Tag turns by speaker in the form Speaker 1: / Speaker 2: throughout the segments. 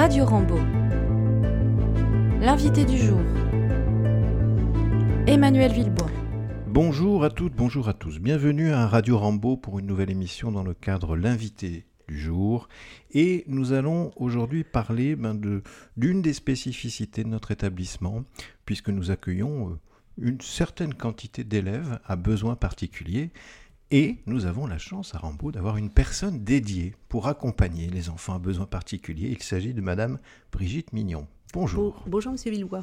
Speaker 1: Radio Rambo. L'invité du jour. Emmanuel Villebois.
Speaker 2: Bonjour à toutes, bonjour à tous. Bienvenue à Radio Rambo pour une nouvelle émission dans le cadre L'invité du jour. Et nous allons aujourd'hui parler ben, de, d'une des spécificités de notre établissement, puisque nous accueillons euh, une certaine quantité d'élèves à besoins particuliers. Et nous avons la chance à Rambaud d'avoir une personne dédiée pour accompagner les enfants à besoins particuliers. Il s'agit de Madame Brigitte Mignon. Bonjour.
Speaker 3: bonjour, Monsieur Villois.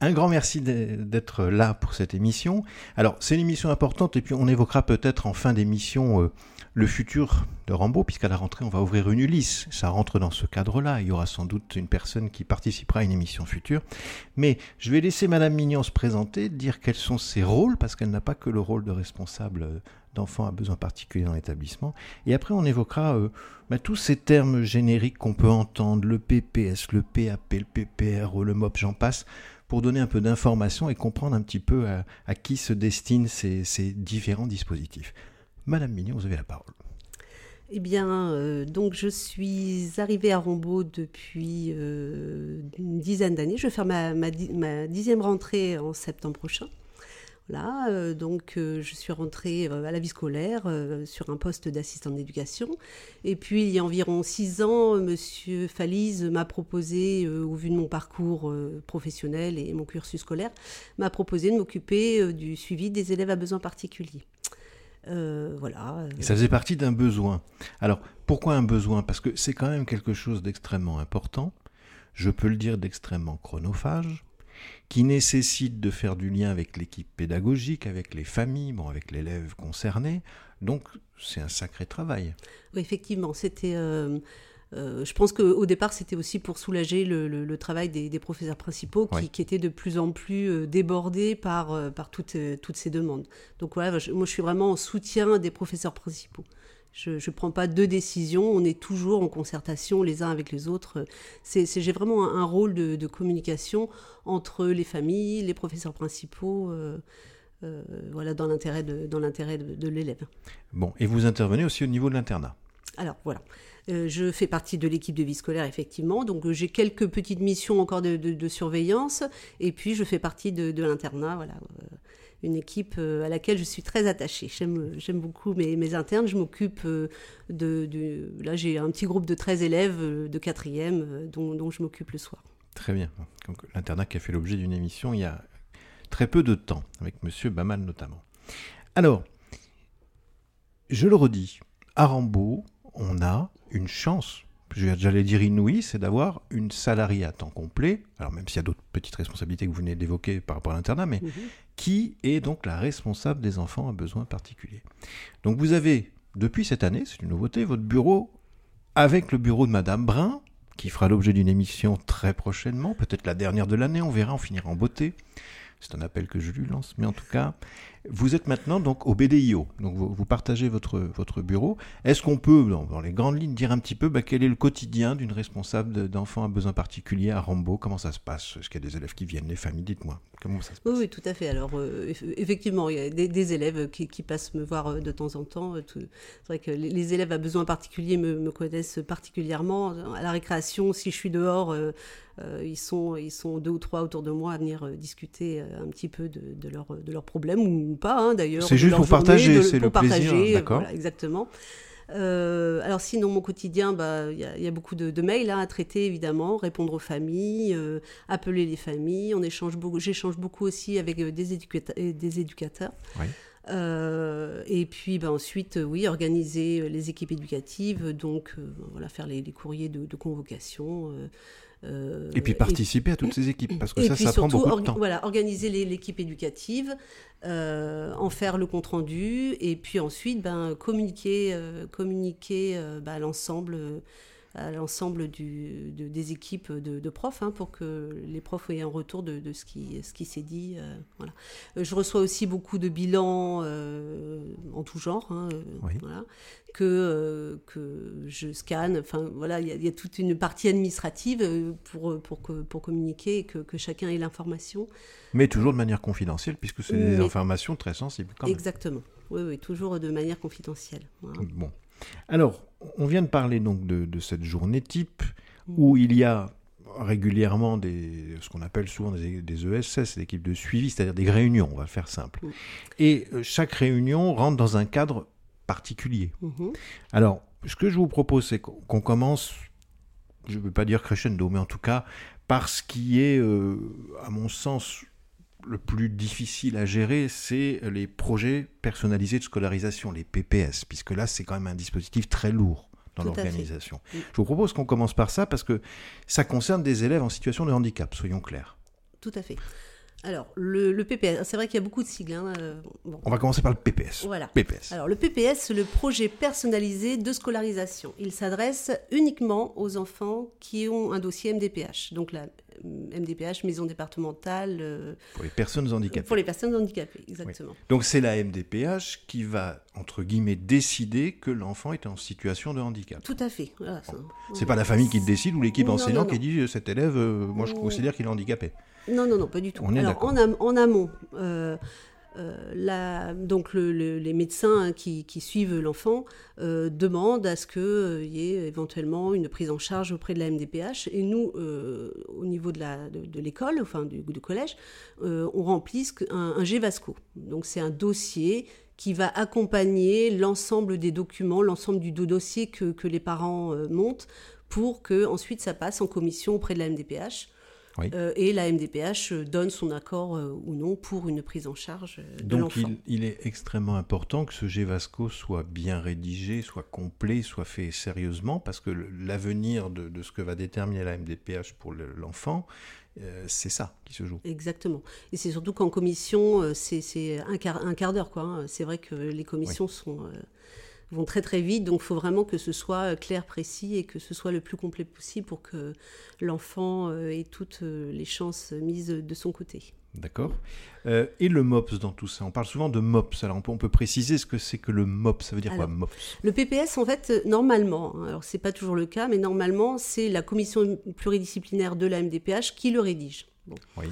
Speaker 2: Un grand merci d'être là pour cette émission. Alors, c'est une émission importante et puis on évoquera peut-être en fin d'émission euh, le futur de Rambo, puisqu'à la rentrée, on va ouvrir une Ulysse. Ça rentre dans ce cadre-là. Il y aura sans doute une personne qui participera à une émission future. Mais je vais laisser Madame Mignon se présenter, dire quels sont ses rôles, parce qu'elle n'a pas que le rôle de responsable d'enfants à besoins particuliers dans l'établissement. Et après, on évoquera euh, bah, tous ces termes génériques qu'on peut entendre, le PPS, le PAP, le PPR, le MOP, j'en passe, pour donner un peu d'informations et comprendre un petit peu à, qui se destinent ces, différents dispositifs. Madame Mignon, vous avez la parole.
Speaker 3: Eh bien, euh, donc je suis arrivée à Rombaud depuis euh, une dizaine d'années. Je vais faire ma, dixième rentrée en septembre prochain. Euh, donc je suis rentrée à la vie scolaire sur un poste d'assistant d'éducation. Et puis il y a environ six ans, Monsieur Falise m'a proposé, au vu de mon parcours professionnel et mon cursus scolaire, m'a proposé de m'occuper du suivi des élèves à besoins particuliers.
Speaker 2: Euh, voilà. Ça faisait partie d'un besoin. Alors, pourquoi un besoin? Parce que c'est quand même quelque chose d'extrêmement important, je peux le dire d'extrêmement chronophage, qui nécessite de faire du lien avec l'équipe pédagogique, avec les familles, bon, avec l'élève concerné. Donc, c'est un sacré travail.
Speaker 3: Oui, effectivement, c'était... Euh, euh, je pense qu'au départ, c'était aussi pour soulager le, travail des, professeurs principaux qui, étaient de plus en plus euh, débordés par, par toutes, toutes ces demandes. Donc voilà, moi je suis vraiment en soutien des professeurs principaux. Je ne prends pas de décisions, on est toujours en concertation les uns avec les autres. J'ai vraiment un, rôle de, communication entre les familles, les professeurs principaux. voilà, dans l'intérêt de, dans l'intérêt de l'élève.
Speaker 2: Bon, et vous intervenez aussi au niveau de l'internat.
Speaker 3: Alors voilà, euh, je fais partie de l'équipe de vie scolaire, effectivement. Donc, euh, j'ai quelques petites missions encore de, surveillance. Et puis, je fais partie de, l'internat. Voilà. Euh, une équipe à laquelle je suis très attachée. J'aime beaucoup mes, internes. Je m'occupe de, Là, j'ai un petit groupe de 13 élèves de 4e dont, je m'occupe le soir.
Speaker 2: Très bien. L'internat qui a fait l'objet d'une émission il y a très peu de temps, avec Monsieur Bamal notamment. Alors, je le redis, à Rambaud, on a une chance, j'allais dire inouïe, c'est d'avoir une salariée à temps complet, alors même s'il y a d'autres petites responsabilités que vous venez d'évoquer par rapport à l'internat, mais mhm. qui est donc la responsable des enfants à besoins particuliers. Donc vous avez, depuis cette année, c'est une nouveauté, votre bureau avec le bureau de Madame Brun, qui fera l'objet d'une émission très prochainement, peut-être la dernière de l'année, on verra, on finira en beauté. C'est un appel que je lui lance, mais en tout cas, vous êtes maintenant donc au BDIO, donc vous, partagez votre, votre bureau. Est-ce qu'on peut, dans, les grandes lignes, dire un petit peu bah, quel est le quotidien d'une responsable d'enfants à besoins particuliers à Rambo Comment ça se passe? Est-ce qu'il y a des élèves qui viennent, les familles? Dites-moi, comment ça se passe?
Speaker 3: oui, tout à fait. Alors, euh, effectivement, il y a des, élèves qui, passent me voir euh, de temps en temps. Euh, c'est vrai que les, élèves à besoins particuliers me, connaissent particulièrement. À la récréation, si je suis dehors, ils, sont, ils sont deux ou trois autour de moi à venir discuter un petit peu de, de, leur, de leurs problèmes ou pas hein, d'ailleurs.
Speaker 2: C'est juste pour partager, c'est le plaisir. D'accord.
Speaker 3: exactement. Euh, alors sinon, mon quotidien, bah, il y, a beaucoup de, mails hein, à traiter évidemment, répondre aux familles, euh, appeler les familles. On échange beaucoup, j'échange beaucoup aussi avec euh, des, des éducateurs. et puis bah, ensuite, oui, organiser les équipes éducatives, donc voilà, faire les, courriers de, de convocation.
Speaker 2: Euh, et puis participer à toutes ces équipes, parce que ça, ça prend beaucoup de temps.
Speaker 3: Voilà, organiser l'équipe éducative, euh, en faire le compte rendu, et puis ensuite ben, communiquer, euh, communiquer ben, l'ensemble à l'ensemble des équipes de, profs hein, pour que les profs aient un retour de, ce qui, ce qui s'est dit. Euh, voilà. Euh, je reçois aussi beaucoup de bilans euh, en tout genre, hein, voilà, que, que je scanne. Enfin, voilà, il y, a toute une partie administrative pour, pour, que, pour communiquer et que, que chacun ait l'information.
Speaker 2: Mais toujours de manière confidentielle, puisque c'est des informations très sensibles. Quand
Speaker 3: Exactement. Oui, oui, toujours de manière confidentielle.
Speaker 2: Bon. Alors, on vient de parler donc de, cette journée type. où il y a régulièrement des, ce qu'on appelle souvent des, des ESS, des équipes de suivi, c'est-à-dire des réunions, on va faire simple.
Speaker 3: Mm.
Speaker 2: Et euh, chaque réunion rentre dans un cadre particulier.
Speaker 3: Mhm.
Speaker 2: Alors, ce que je vous propose, c'est qu'on qu'on commence, je ne veux pas dire crescendo, mais en tout cas, par ce qui est, euh, à mon sens, le plus difficile à gérer, c'est les projets personnalisés de scolarisation, les PPS, puisque là, c'est quand même un dispositif très lourd dans l'organisation.
Speaker 3: Oui.
Speaker 2: Je vous propose qu'on commence par ça, parce que ça concerne des élèves en situation de handicap, soyons clairs.
Speaker 3: Tout à fait. Alors, le, le PPS, c'est vrai qu'il y a beaucoup de sigles. hein, euh, bon.
Speaker 2: On va commencer par le PPS.
Speaker 3: Voilà.
Speaker 2: PPS.
Speaker 3: Alors, le PPS, c'est le projet personnalisé de scolarisation. Il s'adresse uniquement aux enfants qui ont un dossier MDPH. Donc, la MDPH, maison départementale, euh,
Speaker 2: Pour les personnes handicapées.
Speaker 3: pour les personnes handicapées, exactement.
Speaker 2: Donc c'est la MDPH qui va, entre guillemets, décider que l'enfant est en situation de handicap.
Speaker 3: Tout à fait. Voilà, ça-
Speaker 2: C'est pas la famille qui le décide ou l'équipe enseignante qui dit euh, cet élève, euh, moi je considère qu'il est handicapé.
Speaker 3: Non, non, non, pas du tout.
Speaker 2: On
Speaker 3: Alors, en, am- en amont, euh, euh, donc le- le- les médecins hein, qui, suivent l'enfant euh, demandent à ce qu'il y ait éventuellement une prise en charge auprès de la MDPH. Et nous, euh, au niveau de l'école, enfin du, collège, euh, on remplit un, un GVASCO. Donc c'est un dossier qui va accompagner l'ensemble des documents, l'ensemble du do- dossier que, que les parents euh, montent pour que ensuite ça passe en commission auprès de la MDPH.
Speaker 2: Oui.
Speaker 3: Euh, et la MDPH euh, donne son accord euh, ou non pour une prise en charge de
Speaker 2: Donc
Speaker 3: l'enfant.
Speaker 2: il, il est extrêmement important que ce GVASCO soit bien rédigé, soit complet, soit fait sérieusement, parce que l'avenir de, de ce que va déterminer la MDPH pour le- l'enfant, euh, c'est ça qui se joue.
Speaker 3: Exactement. Et c'est surtout qu'en commission, c'est un quart, un quart d'heure. quoi. hein. C'est vrai que les commissions sont, vont très très vite, donc il faut vraiment que ce soit euh, clair, précis et que ce soit le plus complet possible pour que l'enfant euh, ait toutes euh, les chances mises de son côté.
Speaker 2: D'accord Euh, Et le MOPS dans tout ça? On parle souvent de MOPS. Alors on peut, on peut préciser ce que c'est que le MOPS? Ça veut dire
Speaker 3: Alors,
Speaker 2: quoi MOPS?
Speaker 3: Le PPS, en fait, normalement, hein, alors c'est pas toujours le cas, mais normalement, c'est la commission pluridisciplinaire de la MDPH qui le rédige. Bon.
Speaker 2: Oui.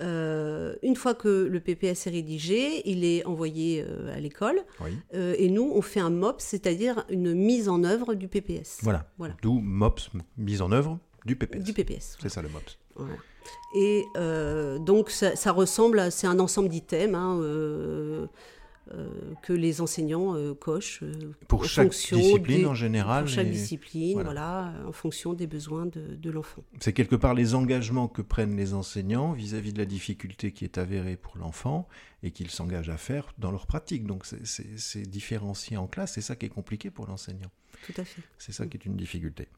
Speaker 3: Euh, une fois que le PPS est rédigé, il est envoyé euh, à l'école
Speaker 2: Oui.
Speaker 3: euh, et nous, on fait un MOPS, c'est-à-dire une mise en œuvre du PPS.
Speaker 2: Voilà.
Speaker 3: Voilà.
Speaker 2: D'où MOPS, mise en œuvre du PPS.
Speaker 3: Du PPS.
Speaker 2: C'est ça le MOPS.
Speaker 3: Et donc, ça, ça ressemble à. C'est un ensemble d'items hein, que les enseignants euh, cochent. euh,
Speaker 2: Pour
Speaker 3: en
Speaker 2: chaque discipline
Speaker 3: des-
Speaker 2: en général.
Speaker 3: Pour chaque
Speaker 2: et-
Speaker 3: discipline,
Speaker 2: voilà.
Speaker 3: voilà. en fonction des besoins de, de l'enfant.
Speaker 2: C'est quelque part les engagements que prennent les enseignants vis-à-vis de la difficulté qui est avérée pour l'enfant et qu'ils s'engagent à faire dans leur pratique. Donc c'est différencié en classe, c'est ça qui est compliqué pour l'enseignant.
Speaker 3: Tout à fait.
Speaker 2: C'est ça qui est une difficulté.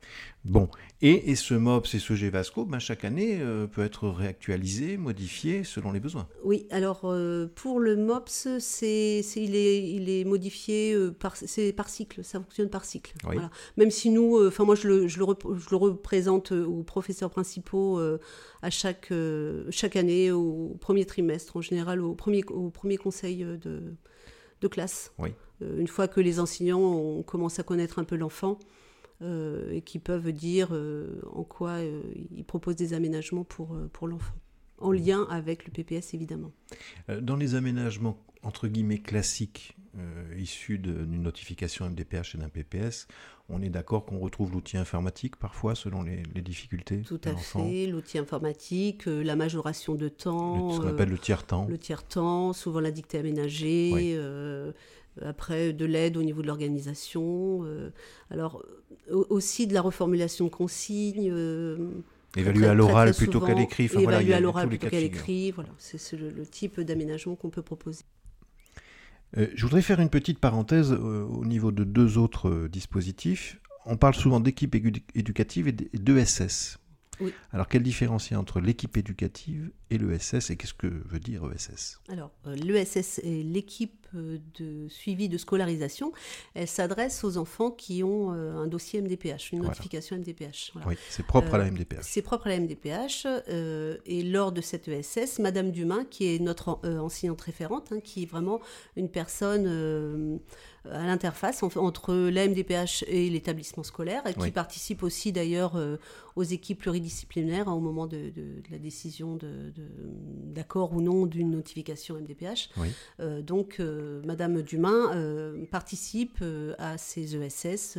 Speaker 2: Bon, et, et ce MOPS et ce GVASCO, ben, chaque année, euh, peut être réactualisé, modifié selon les besoins.
Speaker 3: Oui, alors euh, pour le MOPS, c'est, c'est- il, est, il est modifié euh, par, c'est par cycle, ça fonctionne par cycle.
Speaker 2: Oui.
Speaker 3: Voilà. Même si nous, enfin moi je le, je, le rep- je le représente aux professeurs principaux à chaque, chaque année, au premier trimestre, en général au premier, au premier conseil de, de classe.
Speaker 2: Oui.
Speaker 3: Euh, une fois que les enseignants ont commencé à connaître un peu l'enfant euh, et qui peuvent dire euh, en quoi euh, ils proposent des aménagements pour, pour l'enfant. En lien avec le PPS, évidemment.
Speaker 2: Dans les aménagements entre guillemets classiques issus d'une notification MDPH et d'un PPS, on est d'accord qu'on retrouve l'outil informatique parfois selon les, les difficultés
Speaker 3: Tout à fait. L'outil informatique, la majoration de
Speaker 2: Le-
Speaker 3: temps,
Speaker 2: ce qu'on appelle le tiers-temps.
Speaker 3: le tiers-temps, souvent la dictée aménagée,
Speaker 2: Oui.
Speaker 3: Euh, après de l'aide au niveau de l'organisation. euh, alors euh, aussi de la reformulation de consignes.
Speaker 2: Évaluer à l'oral plutôt qu'à l'écrit. Enfin,
Speaker 3: évaluer à l'oral plutôt qu'à l'écrit. Voilà, c'est le, le type d'aménagement qu'on peut proposer.
Speaker 2: Euh, je voudrais faire une petite parenthèse euh, au niveau de deux autres euh, dispositifs. On parle souvent d'équipe éducative et d'ESS.
Speaker 3: Oui.
Speaker 2: Alors, quelle différence il y a entre l'équipe éducative et l'ESS et qu'est-ce que veut dire ESS
Speaker 3: Alors, euh, l'ESS est l'équipe euh, de suivi de scolarisation. Elle s'adresse aux enfants qui ont euh, un dossier MDPH, une
Speaker 2: Voilà.
Speaker 3: notification MDPH. Voilà.
Speaker 2: Oui, c'est propre à la MDPH.
Speaker 3: C'est propre à la MDPH. et lors de cette ESS, Madame Dumas, qui est notre euh, enseignante référente, hein, qui est vraiment une personne euh, à l'interface en- entre la MDPH et l'établissement scolaire, et qui
Speaker 2: Oui.
Speaker 3: participe aussi d'ailleurs aux équipes pluridisciplinaires hein, au moment de, de- de la décision de- de- d'accord ou non d'une notification MDPH.
Speaker 2: Oui.
Speaker 3: Euh, donc, euh, Madame Dumas euh, participe euh, à ces ESS.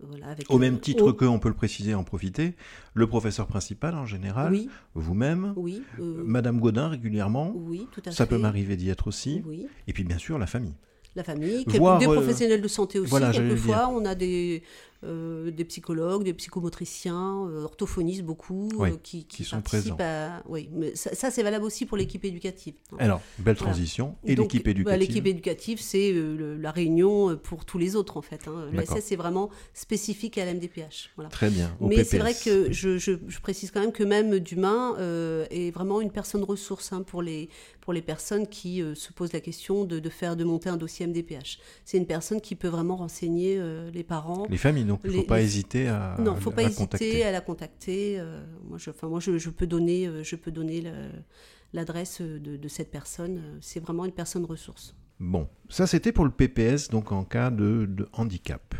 Speaker 3: voilà, avec,
Speaker 2: Au même titre
Speaker 3: au-
Speaker 2: que, on peut le préciser, en profiter, le professeur principal en général,
Speaker 3: Oui,
Speaker 2: vous-même,
Speaker 3: oui,
Speaker 2: Madame Godin régulièrement,
Speaker 3: oui, tout à
Speaker 2: ça
Speaker 3: fait.
Speaker 2: peut m'arriver d'y être aussi, et puis bien sûr la famille.
Speaker 3: la famille,
Speaker 2: Voir,
Speaker 3: des professionnels de santé aussi.
Speaker 2: voilà,
Speaker 3: quelquefois, on a des, euh, des psychologues, des psychomotriciens, euh, orthophonistes beaucoup,
Speaker 2: Oui,
Speaker 3: euh, qui,
Speaker 2: qui sont
Speaker 3: participent
Speaker 2: présents.
Speaker 3: à- Oui, mais ça, ça, c'est valable aussi pour l'équipe éducative.
Speaker 2: Alors, belle
Speaker 3: Voilà.
Speaker 2: transition, et l'équipe
Speaker 3: bah,
Speaker 2: éducative
Speaker 3: L'équipe éducative, c'est la réunion pour tous les autres, en fait. Hein. L'ESS, c'est vraiment spécifique à l'MDPH. Voilà.
Speaker 2: Très bien, au
Speaker 3: Mais c'est vrai que je, je- je précise quand même que même Dumas euh, est vraiment une personne ressource hein, pour, les, pour les personnes qui se posent la question de, de faire de monter un dossier MDPH. C'est une personne qui peut vraiment renseigner les parents.
Speaker 2: Les familles, donc il ne faut
Speaker 3: les-
Speaker 2: pas
Speaker 3: les-
Speaker 2: hésiter à,
Speaker 3: non, faut
Speaker 2: à
Speaker 3: pas
Speaker 2: la
Speaker 3: hésiter
Speaker 2: contacter.
Speaker 3: à la contacter. euh, moi, je, enfin, moi je, je peux donner, euh, je peux donner le- l'adresse de, de cette personne. euh, C'est vraiment une personne ressource.
Speaker 2: Bon, ça c'était pour le PPS, donc en cas de, de handicap.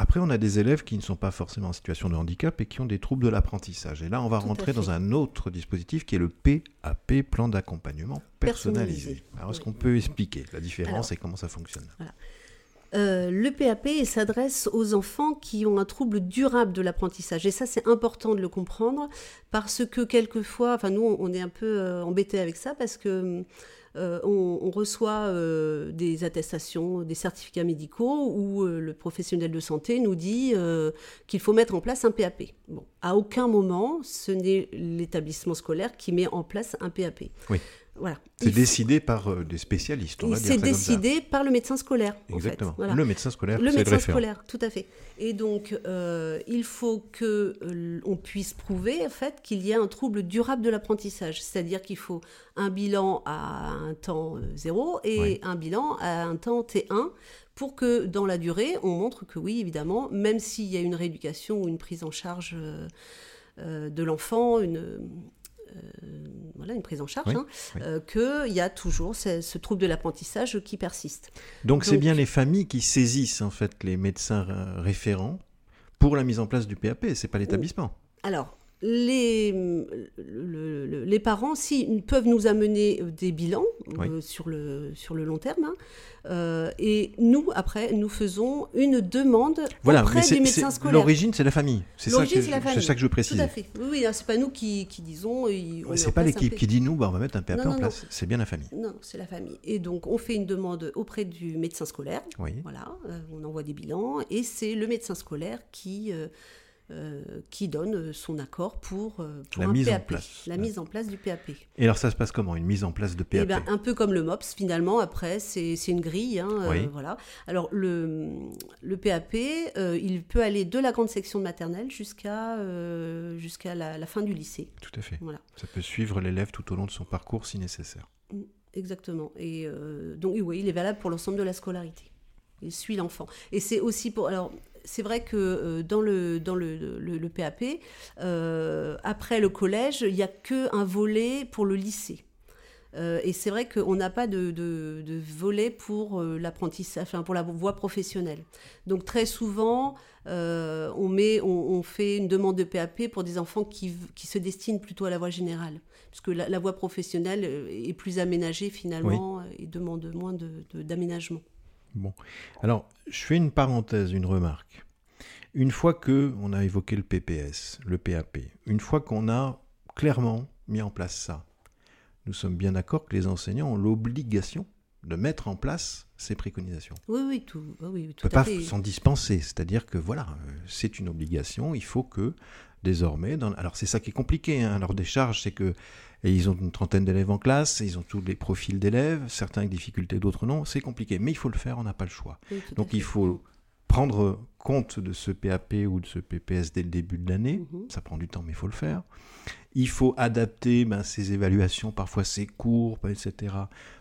Speaker 2: Après, on a des élèves qui ne sont pas forcément en situation de handicap et qui ont des troubles de l'apprentissage. Et là, on va
Speaker 3: Tout
Speaker 2: rentrer dans un autre dispositif qui est le PAP, plan d'accompagnement personnalisé.
Speaker 3: Personnalisé.
Speaker 2: Alors, est-ce
Speaker 3: Oui.
Speaker 2: qu'on peut expliquer la différence
Speaker 3: Alors,
Speaker 2: et comment ça fonctionne?
Speaker 3: Euh, le PAP s'adresse aux enfants qui ont un trouble durable de l'apprentissage. Et ça, c'est important de le comprendre parce que quelquefois, nous, on est un peu euh, embêtés avec ça parce que euh, on, reçoit des attestations, des certificats médicaux où le professionnel de santé nous dit qu'il faut mettre en place un PAP. Bon, à aucun moment, ce n'est l'établissement scolaire qui met en place un PAP. Voilà.
Speaker 2: C'est décidé par euh, des spécialistes, on va dire
Speaker 3: C'est décidé par le médecin scolaire. en fait.
Speaker 2: Exactement.
Speaker 3: Voilà.
Speaker 2: Le médecin scolaire,
Speaker 3: Le médecin scolaire, tout à fait. Et donc, euh, il faut que euh, on puisse prouver en fait qu'il y a un trouble durable de l'apprentissage, c'est-à-dire qu'il faut un bilan à un temps euh, zéro et
Speaker 2: Oui.
Speaker 3: un bilan à un temps T1 pour que dans la durée, on montre que oui, évidemment, même s'il y a une rééducation ou une prise en charge de l'enfant, une voilà, une prise en charge,
Speaker 2: Oui,
Speaker 3: hein,
Speaker 2: oui.
Speaker 3: euh, qu'il y a toujours ce, ce trouble de l'apprentissage qui persiste.
Speaker 2: Donc, c'est bien les familles qui saisissent en fait les médecins euh, référents pour la mise en place du PAP, c'est pas l'établissement.
Speaker 3: Alors, les, le- le- les parents, si, peuvent nous amener euh, des bilans euh, sur, le, sur le long terme. hein. Euh, et nous, après, nous faisons une demande
Speaker 2: Voilà,
Speaker 3: auprès
Speaker 2: mais
Speaker 3: du
Speaker 2: c'est-
Speaker 3: médecin
Speaker 2: c'est-
Speaker 3: scolaire.
Speaker 2: l'origine, c'est la famille. C'est ça, que je- ça que je
Speaker 3: Tout
Speaker 2: précise.
Speaker 3: à fait. Oui, oui, c'est pas nous qui, qui disons. met
Speaker 2: C'est pas l'équipe qui dit nous, bah, on va mettre un PAP
Speaker 3: Non,
Speaker 2: en place. C'est bien la famille.
Speaker 3: Non, c'est la famille. Et donc, on fait une demande auprès du médecin scolaire.
Speaker 2: Oui.
Speaker 3: Voilà, euh, on envoie des bilans et c'est le médecin scolaire qui, euh, qui donne euh, son accord pour, pour
Speaker 2: La
Speaker 3: un
Speaker 2: mise en place.
Speaker 3: la
Speaker 2: Ouais.
Speaker 3: mise en place du PAP.
Speaker 2: Et alors ça se passe comment Une mise en place de PAP
Speaker 3: Eh ben, un peu comme le MOPS, finalement, après, c'est c'est une grille. hein, euh, voilà. Alors, le, le PAP, euh, il peut aller de la grande section de maternelle jusqu'à jusqu'à la, la fin du lycée.
Speaker 2: Tout à fait.
Speaker 3: Voilà.
Speaker 2: Ça peut suivre l'élève tout au long de son parcours si nécessaire.
Speaker 3: Exactement. Et donc, oui, il est valable pour l'ensemble de la scolarité. Il suit l'enfant. Et c'est aussi pour. Alors, c'est vrai que euh, dans le, dans le, le, le PAP, euh, après le collège, il n'y a qu'un volet pour le lycée. Euh, et c'est vrai qu'on n'a pas de, de, de volet pour euh, l'apprentissage, enfin pour la voie professionnelle. Donc très souvent, euh, on, met, on, on fait une demande de PAP pour des enfants qui, qui se destinent plutôt à la voie générale. Parce que la, la voie professionnelle est plus aménagée finalement et demande moins de- d'aménagement.
Speaker 2: Bon. Alors, je fais une parenthèse, une remarque. Une fois que on a évoqué le PPS, le PAP, une fois qu'on a clairement mis en place ça, nous sommes bien d'accord que les enseignants ont l'obligation de mettre en place ces préconisations.
Speaker 3: Oui, oui, tout, oui, oui,
Speaker 2: On
Speaker 3: tout
Speaker 2: ne peut
Speaker 3: à
Speaker 2: pas s'en dispenser, c'est-à-dire que voilà, euh, c'est une obligation, il faut que désormais, dans... alors c'est ça qui est compliqué, hein, leur décharge, c'est que et ils ont une trentaine d'élèves en classe, ils ont tous les profils d'élèves, certains avec difficultés, d'autres non, c'est compliqué, mais il faut le faire, on n'a pas le choix.
Speaker 3: Oui,
Speaker 2: Donc il faut prendre compte de ce PAP ou de ce PPS dès le début de l'année.
Speaker 3: Mhm.
Speaker 2: Ça prend du temps, mais il faut le faire. Il faut adapter ben, ces évaluations, parfois ces cours, ben, etc.,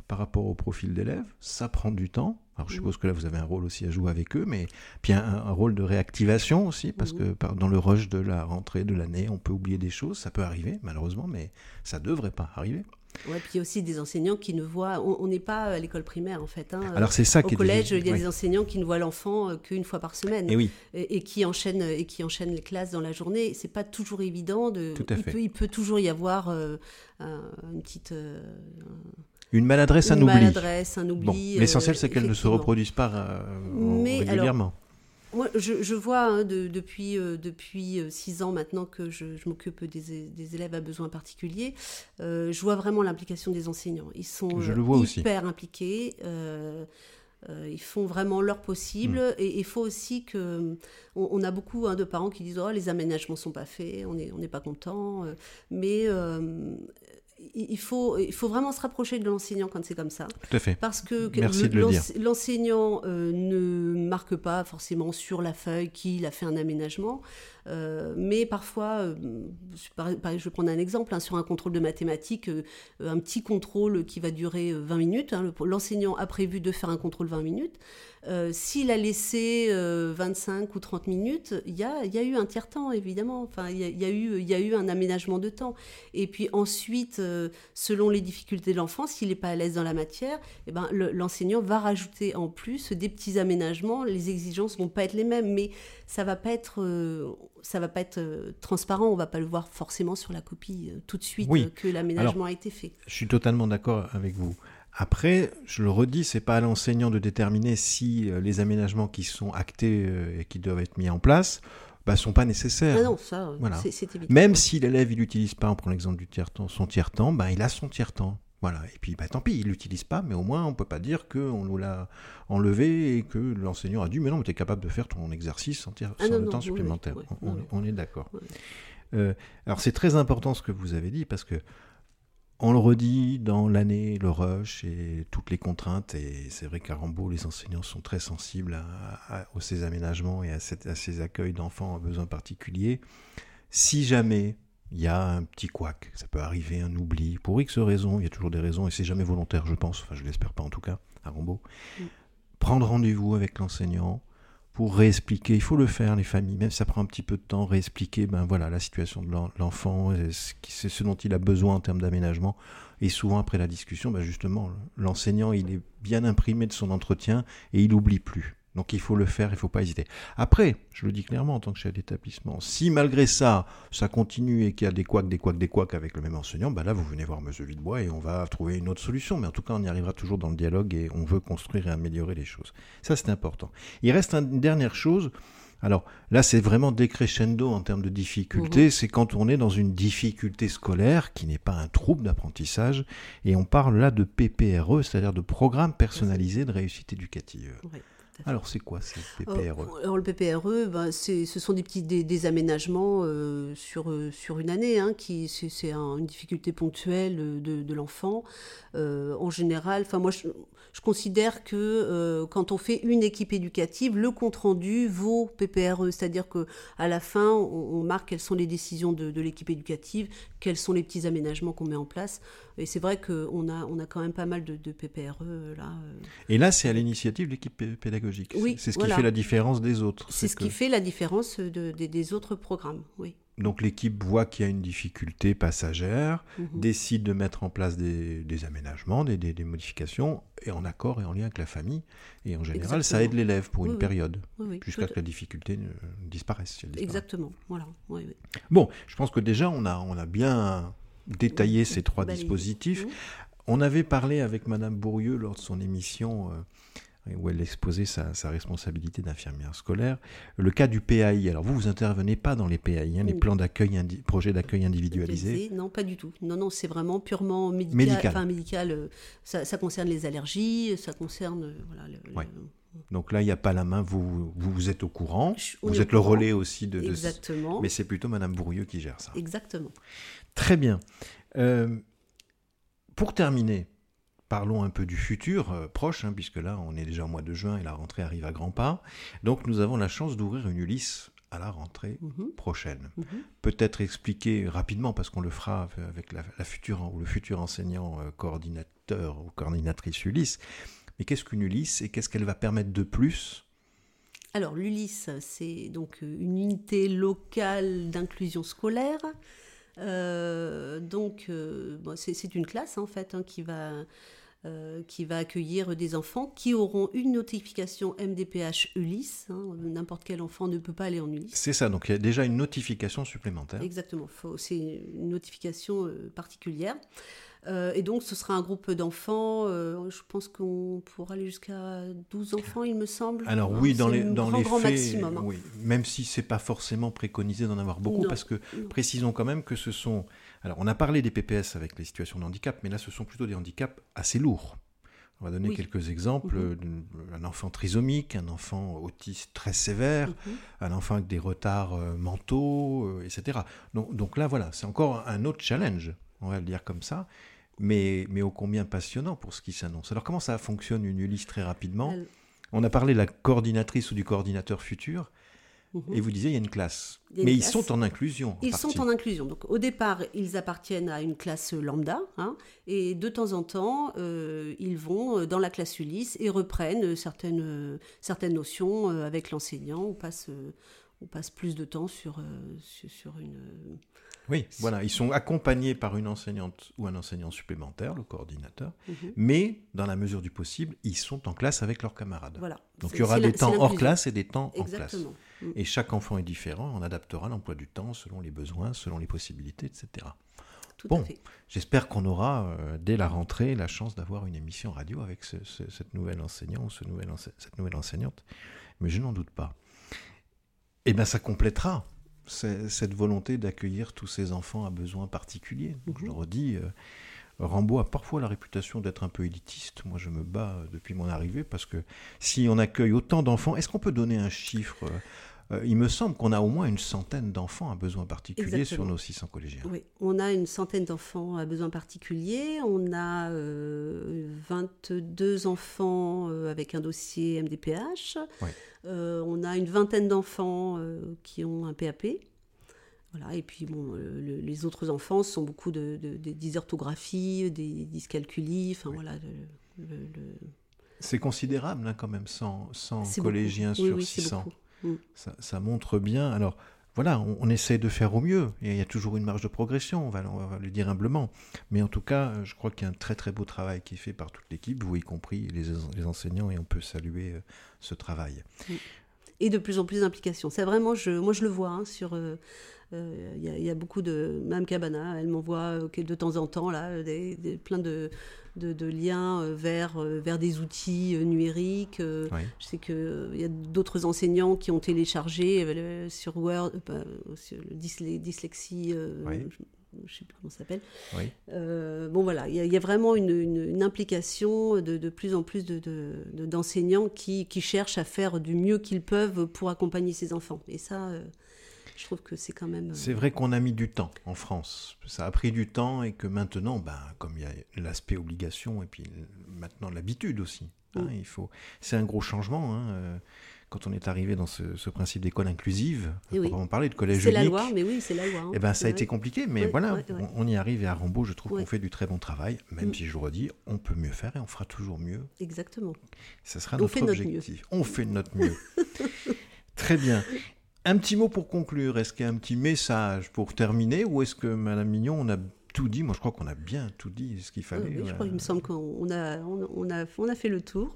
Speaker 2: par rapport au profil d'élèves. Ça prend du temps. Alors je
Speaker 3: Mhm.
Speaker 2: suppose que là, vous avez un rôle aussi à jouer avec eux, mais puis un, un rôle de réactivation aussi, parce
Speaker 3: Mhm.
Speaker 2: que par- dans le rush de la rentrée de l'année, on peut oublier des choses. Ça peut arriver, malheureusement, mais ça devrait pas arriver.
Speaker 3: Ouais, puis il y a aussi des enseignants qui ne voient. On n'est pas à l'école primaire en fait. hein.
Speaker 2: Alors c'est ça
Speaker 3: Au
Speaker 2: qui est
Speaker 3: collège, il y a
Speaker 2: oui.
Speaker 3: des enseignants qui ne voient l'enfant euh, qu'une fois par semaine
Speaker 2: Et oui,
Speaker 3: et, et qui enchaînent et qui enchaînent les classes dans la journée. C'est pas toujours évident de.
Speaker 2: Tout à
Speaker 3: il
Speaker 2: fait.
Speaker 3: peut il peut toujours y avoir euh, un- une petite euh,
Speaker 2: une maladresse, un
Speaker 3: une
Speaker 2: oubli.
Speaker 3: maladresse, un oubli.
Speaker 2: Bon, l'essentiel, c'est qu'elle ne se reproduise pas euh,
Speaker 3: Mais alors,
Speaker 2: régulièrement.
Speaker 3: Moi, je, vois hein, depuis, euh, depuis euh, six ans maintenant que je, m'occupe des, élèves à besoins particuliers, euh, je vois vraiment l'implication des enseignants. Ils sont hyper impliqués. ils font vraiment leur possible mm. et il faut aussi que on, a beaucoup hein, de parents qui disent oh les aménagements sont pas faits on n'est on n'est pas content mais il faut, il faut vraiment se rapprocher de l'enseignant quand c'est comme ça.
Speaker 2: Tout à fait.
Speaker 3: Parce que l'enseignant euh, ne marque pas forcément sur la feuille qu'il a fait un aménagement. Euh, mais parfois, euh, je vais prendre un exemple, hein, sur un contrôle de mathématiques, un petit contrôle qui va durer 20 minutes. Hein, l'enseignant a prévu de faire un contrôle 20 minutes. S'il a laissé 25 ou 30 minutes, il y a, y a, eu un tiers-temps, évidemment. Enfin, il y, a, eu, y a eu un aménagement de temps. Et puis ensuite, selon les difficultés de l'enfant, s'il n'est pas à l'aise dans la matière, eh ben, l'enseignant va rajouter en plus des petits aménagements. Les exigences vont pas être les mêmes, mais ça va pas être, euh, ça va pas être euh, transparent. On va pas le voir forcément sur la copie euh, tout de suite que l'aménagement a été fait.
Speaker 2: Je suis totalement d'accord avec vous. Après, je le redis, c'est pas à l'enseignant de déterminer si les aménagements qui sont actés et qui doivent être mis en place bah, sont pas nécessaires.
Speaker 3: Ah non, ça, c'est évident.
Speaker 2: Même si l'élève il n'utilise pas, on prend l'exemple du tiers-temps, son tiers-temps, bah, il a son tiers-temps. Voilà. Et puis, bah, tant pis, il l'utilise pas, mais au moins, on peut pas dire qu'on nous l'a enlevé et que l'enseignant a dit, mais non, tu es capable de faire ton exercice sans, tiers, ah temps supplémentaire. on, est d'accord. Euh, alors, c'est très important ce que vous avez dit, parce que on le redit dans l'année, le rush et toutes les contraintes, et c'est vrai qu'à Rambaud, les enseignants sont très sensibles à, ces aménagements et à, ces accueils d'enfants à besoins particuliers. Si jamais il y a un petit couac, ça peut arriver, un oubli, pour X raisons, il y a toujours des raisons, et c'est jamais volontaire, je pense, enfin je l'espère pas en tout cas, à Rambaud, mm. prendre rendez-vous avec l'enseignant, pour réexpliquer. Il faut le faire, les familles, même si ça prend un petit peu de temps, réexpliquer ben voilà, la situation de l'enfant, c'est ce dont il a besoin en termes d'aménagement. Et souvent, après la discussion, ben justement, l'enseignant, il est bien imprimé de son entretien et il n'oublie plus. Donc il faut le faire, il ne faut pas hésiter. Après, je le dis clairement en tant que chef d'établissement, si malgré ça, ça continue et qu'il y a des couacs, des couacs, des couacs avec le même enseignant, ben là vous venez voir M. Videbois et on va trouver une autre solution. Mais en tout cas, on y arrivera toujours dans le dialogue et on veut construire et améliorer les choses. Ça, c'est important. Il reste une dernière chose. Alors là, c'est vraiment décrescendo en termes de difficulté. Mhm. C'est quand on est dans une difficulté scolaire qui n'est pas un trouble d'apprentissage. Et on parle là de PPRE, c'est-à-dire de programme personnalisé de réussite éducative. Alors, c'est quoi ces PPRE
Speaker 3: Alors, Le PPRE, ben, ce sont des petits des, aménagements euh, sur, euh, sur une année. Hein, qui c'est une difficulté ponctuelle de, de l'enfant. Euh, en général, enfin moi, je, je, considère que quand on fait une équipe éducative, le compte rendu vaut PPRE, c'est-à-dire que à la fin, on, marque quelles sont les décisions de, de l'équipe éducative, quels sont les petits aménagements qu'on met en place. Et c'est vrai qu'on a, on a quand même pas mal de, de PPRE là.
Speaker 2: Et là, c'est à l'initiative de l'équipe pédagogique oui, c'est ce qui fait la différence des autres.
Speaker 3: C'est ce qui fait la différence des autres programmes, oui.
Speaker 2: Donc l'équipe voit qu'il y a une difficulté passagère, mhm. décide de mettre en place des, aménagements, des, modifications, et en accord et en lien avec la famille. Et en général, ça aide l'élève pour une période, jusqu'à ce que la difficulté disparaisse,
Speaker 3: Exactement, voilà.
Speaker 2: Bon, je pense que déjà, on a, on a bien détaillé ces trois dispositifs. On avait parlé avec Madame Bourrieux lors de son émission... Où elle exposait sa, sa responsabilité d'infirmière scolaire. Le cas du PAI, alors vous, vous intervenez pas dans les PAI, hein, les plans d'accueil, projets d'accueil individualisés
Speaker 3: Non, pas du tout. Non, non, c'est vraiment purement médical. Enfin, médical euh, ça, concerne les allergies, ça concerne... Euh,
Speaker 2: Donc là, il n'y a pas la main, vous, vous, êtes au courant, vous êtes le relais aussi de...
Speaker 3: Exactement.
Speaker 2: mais c'est plutôt Madame Bourrieux qui gère ça.
Speaker 3: Exactement.
Speaker 2: Très bien. Euh, pour terminer, Parlons un peu du futur euh, proche, hein, puisque là on est déjà au mois de juin et la rentrée arrive à grands pas. Donc nous avons la chance d'ouvrir une Ulysse à la rentrée mhm. prochaine. Mhm. Peut-être expliquer rapidement, parce qu'on le fera avec la, future, ou le futur enseignant euh, coordinateur ou coordinatrice Ulysse, mais qu'est-ce qu'une Ulysse et qu'est-ce qu'elle va permettre de plus?
Speaker 3: Alors l'Ulysse, c'est donc une unité locale d'inclusion scolaire. Euh, donc c'est une classe en fait hein, qui va euh, qui va accueillir des enfants qui auront une notification MDPH Ulysse. Hein, n'importe quel enfant ne peut pas aller en Ulysse.
Speaker 2: C'est ça, donc il y a déjà une notification supplémentaire.
Speaker 3: Exactement, c'est une notification euh, particulière. Euh, et donc, ce sera un groupe d'enfants. euh, je pense qu'on pourra aller jusqu'à 12 enfants, il me semble.
Speaker 2: Alors oui, dans les,
Speaker 3: le
Speaker 2: dans
Speaker 3: grand,
Speaker 2: les faits,
Speaker 3: maximum. hein.
Speaker 2: oui, même si c'est pas forcément préconisé d'en avoir beaucoup,
Speaker 3: Non,
Speaker 2: parce que
Speaker 3: non.
Speaker 2: précisons quand même que ce sont... Alors on a parlé des PPS avec les situations de handicap, mais là ce sont plutôt des handicaps assez lourds. On va donner
Speaker 3: Oui.
Speaker 2: quelques exemples.
Speaker 3: Mhm.
Speaker 2: Un enfant trisomique, un enfant autiste très sévère,
Speaker 3: Mhm.
Speaker 2: un enfant avec des retards euh, mentaux, euh, etc. Donc, donc là, voilà, c'est encore un autre challenge, on va le dire comme ça, mais, mais ô combien passionnant pour ce qui s'annonce. Alors comment ça fonctionne une Ulysse très rapidement? On a parlé de la coordinatrice ou du coordinateur futur,
Speaker 3: Mhm.
Speaker 2: et vous disiez il y a une classe.
Speaker 3: A une
Speaker 2: mais ils sont en inclusion.
Speaker 3: Ils sont en inclusion. Donc, au départ, ils appartiennent à une classe lambda. hein, et de temps en temps, euh, ils vont euh, dans la classe Ulysse et reprennent euh, certaines, euh, certaines notions euh, avec l'enseignant. On passe, on passe plus de temps sur, sur, sur une.
Speaker 2: Oui, voilà, ils sont accompagnés par une enseignante ou un enseignant supplémentaire, le coordinateur,
Speaker 3: mhm,
Speaker 2: mais dans la mesure du possible, ils sont en classe avec leurs camarades.
Speaker 3: Voilà.
Speaker 2: Donc il y aura des temps hors classe et des temps en classe. Et chaque enfant est différent, on adaptera l'emploi du temps selon les besoins, selon les possibilités, etc.
Speaker 3: Tout
Speaker 2: Bon. J'espère qu'on aura, euh, dès la rentrée, la chance d'avoir une émission radio avec ce- ce- cette nouvelle enseignant ou ce nouvel ense- cette nouvelle enseignante, mais je n'en doute pas. Et bien ça complétera ce- cette volonté d'accueillir tous ces enfants à besoins particuliers. Donc, Je
Speaker 3: Mhm.
Speaker 2: le redis, euh, Rambo a parfois la réputation d'être un peu élitiste. Moi, je me bats depuis mon arrivée parce que si on accueille autant d'enfants, est-ce qu'on peut donner un chiffre euh, euh, Il me semble qu'on a au moins une centaine d'enfants à besoins particuliers sur
Speaker 3: Exactement.
Speaker 2: nos 600 collégiens.
Speaker 3: Oui, on a une centaine d'enfants à besoins particuliers. On a euh, 22 enfants euh, avec un dossier MDPH. Euh, on a une vingtaine d'enfants euh, qui ont un PAP. Voilà, et puis bon, le- les autres enfants sont beaucoup de, de- des dysorthographies, des dyscalculies, enfin
Speaker 2: Oui.
Speaker 3: voilà. le- le- le-
Speaker 2: C'est considérable hein, quand même, 100, 100
Speaker 3: c'est beaucoup.
Speaker 2: collégiens
Speaker 3: Oui,
Speaker 2: sur
Speaker 3: oui, c'est
Speaker 2: 600.
Speaker 3: beaucoup.
Speaker 2: Ça, ça montre bien. Alors voilà, on, on essaie de faire au mieux. Et il y a toujours une marge de progression, on va, on va le dire humblement. Mais en tout cas, je crois qu'il y a un très très beau travail qui est fait par toute l'équipe, vous y compris les, les enseignants, et on peut saluer euh, ce travail.
Speaker 3: Et de plus en plus d'implications. C'est vraiment, je, moi je le vois hein, sur. euh, euh, Il y, a- il y a beaucoup de. Mme Cabana, elle m'envoie euh, de temps en temps là, des, des- plein de, de, de liens euh, vers, euh, vers des outils euh, numériques. euh,
Speaker 2: Oui.
Speaker 3: Je sais qu'il y a d'autres enseignants qui ont téléchargé euh, sur Word, euh, sur le dysle- dyslexie. euh,
Speaker 2: Oui.
Speaker 3: Je ne sais plus comment ça s'appelle.
Speaker 2: Oui.
Speaker 3: Euh, bon voilà, il y, a- il y a vraiment une, une- une implication de, de plus en plus de- de- de- d'enseignants qui, qui cherchent à faire du mieux qu'ils peuvent pour accompagner ces enfants. Et ça, euh, je trouve que c'est quand même... euh,
Speaker 2: C'est vrai qu'on a mis du temps en France. Ça a pris du temps et que maintenant, ben, comme il y a l'aspect obligation et puis maintenant l'habitude aussi, hein,
Speaker 3: Mm.
Speaker 2: il faut. C'est un gros changement. hein, euh, Quand on est arrivé dans ce, ce principe d'école inclusive,
Speaker 3: Eh oui.
Speaker 2: on parler de collège
Speaker 3: c'est la
Speaker 2: unique.
Speaker 3: loi, mais oui, c'est la loi. hein.
Speaker 2: Eh ben, ça a
Speaker 3: Ouais.
Speaker 2: été compliqué, mais
Speaker 3: Ouais,
Speaker 2: voilà,
Speaker 3: ouais.
Speaker 2: On, on y arrive et à Rambaud, je trouve qu'on fait du très bon travail, même
Speaker 3: Mm.
Speaker 2: si je vous redis, on peut mieux faire et on fera toujours mieux.
Speaker 3: Exactement.
Speaker 2: Ce sera
Speaker 3: On
Speaker 2: notre objectif. On fait de notre mieux. très bien. Un petit mot pour conclure. Est-ce qu'il y a un petit message pour terminer ou est-ce que, Madame Mignon, on a tout dit? Moi, je crois qu'on a bien tout dit ce qu'il
Speaker 3: Euh,
Speaker 2: fallait.
Speaker 3: oui, je crois qu'il me semble qu'on a, on, on a, on a fait le tour.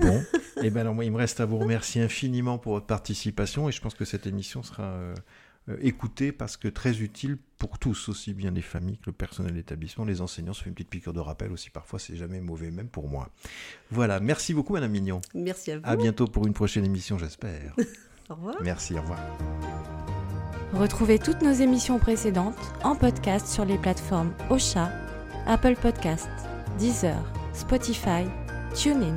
Speaker 2: Bon, et bien alors moi, il me reste à vous remercier infiniment pour votre participation et je pense que cette émission sera euh, écoutée parce que très utile pour tous, aussi bien les familles que le personnel d'établissement, les enseignants. Ça fait une petite piqûre de rappel aussi parfois, c'est jamais mauvais, même pour moi. Voilà, merci beaucoup Madame Mignon.
Speaker 3: Merci à vous.
Speaker 2: À bientôt pour une prochaine émission, j'espère.
Speaker 3: Au revoir.
Speaker 2: Merci, au revoir.
Speaker 1: Retrouvez toutes nos émissions précédentes en podcast sur les plateformes Ocha, Apple Podcast, Deezer, Spotify, TuneIn